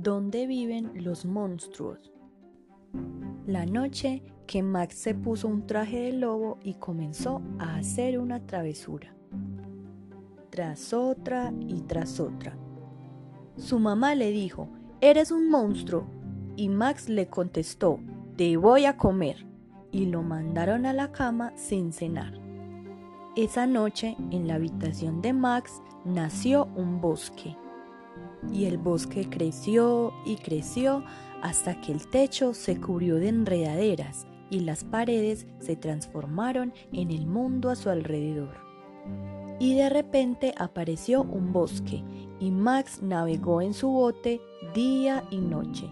¿Dónde viven los monstruos? La noche que Max se puso un traje de lobo y comenzó a hacer una travesura. Tras otra y tras otra. Su mamá le dijo, Eres un monstruo. Y Max le contestó, Te voy a comer. Y lo mandaron a la cama sin cenar. Esa noche, en la habitación de Max, nació un bosque. Y el bosque creció y creció hasta que el techo se cubrió de enredaderas y las paredes se transformaron en el mundo a su alrededor. Y de repente apareció un bosque y Max navegó en su bote día y noche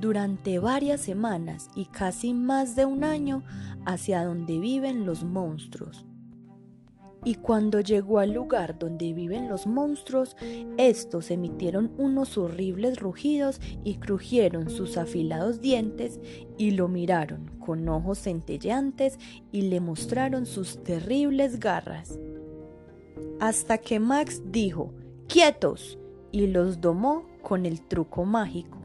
durante varias semanas y casi más de un año hacia donde viven los monstruos. Y cuando llegó al lugar donde viven los monstruos, estos emitieron unos horribles rugidos y crujieron sus afilados dientes y lo miraron con ojos centelleantes y le mostraron sus terribles garras. Hasta que Max dijo, ¡Quietos! y los domó con el truco mágico.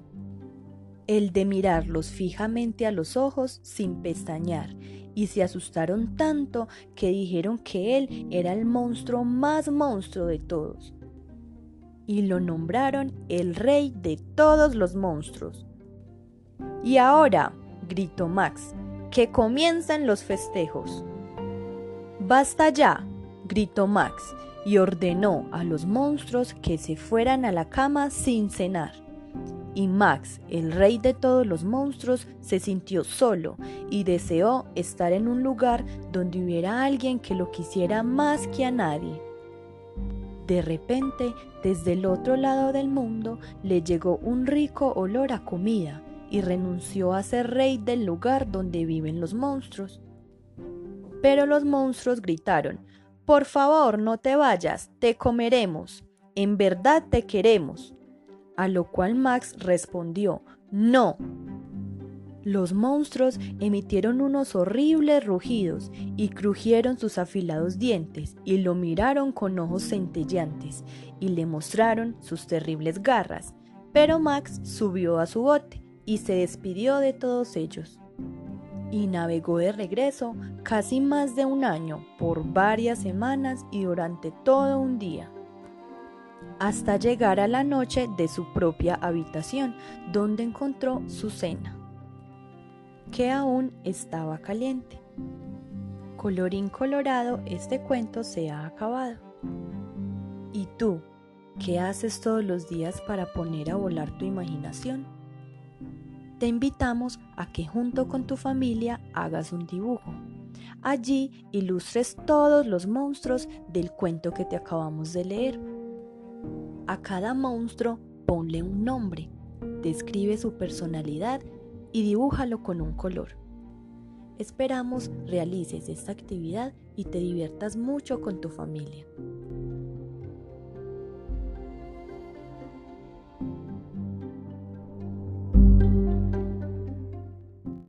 El de mirarlos fijamente a los ojos sin pestañear y se asustaron tanto que dijeron que él era el monstruo más monstruo de todos. Y lo nombraron el rey de todos los monstruos. Y ahora, gritó Max, que comiencen los festejos. Basta ya, gritó Max, y ordenó a los monstruos que se fueran a la cama sin cenar y Max, el rey de todos los monstruos, se sintió solo y deseó estar en un lugar donde hubiera alguien que lo quisiera más que a nadie. De repente, desde el otro lado del mundo, le llegó un rico olor a comida y renunció a ser rey del lugar donde viven los monstruos. Pero los monstruos gritaron, Por favor, no te vayas, te comeremos, en verdad te queremos a lo cual Max respondió, no. Los monstruos emitieron unos horribles rugidos y crujieron sus afilados dientes y lo miraron con ojos centelleantes y le mostraron sus terribles garras. Pero Max subió a su bote y se despidió de todos ellos. Y navegó de regreso casi más de un año, por varias semanas y durante todo un día hasta llegar a la noche de su propia habitación, donde encontró su cena, que aún estaba caliente. Colorín colorado, este cuento se ha acabado. ¿Y tú, qué haces todos los días para poner a volar tu imaginación? Te invitamos a que junto con tu familia hagas un dibujo. Allí ilustres todos los monstruos del cuento que te acabamos de leer a cada monstruo ponle un nombre, describe su personalidad y dibújalo con un color. Esperamos realices esta actividad y te diviertas mucho con tu familia.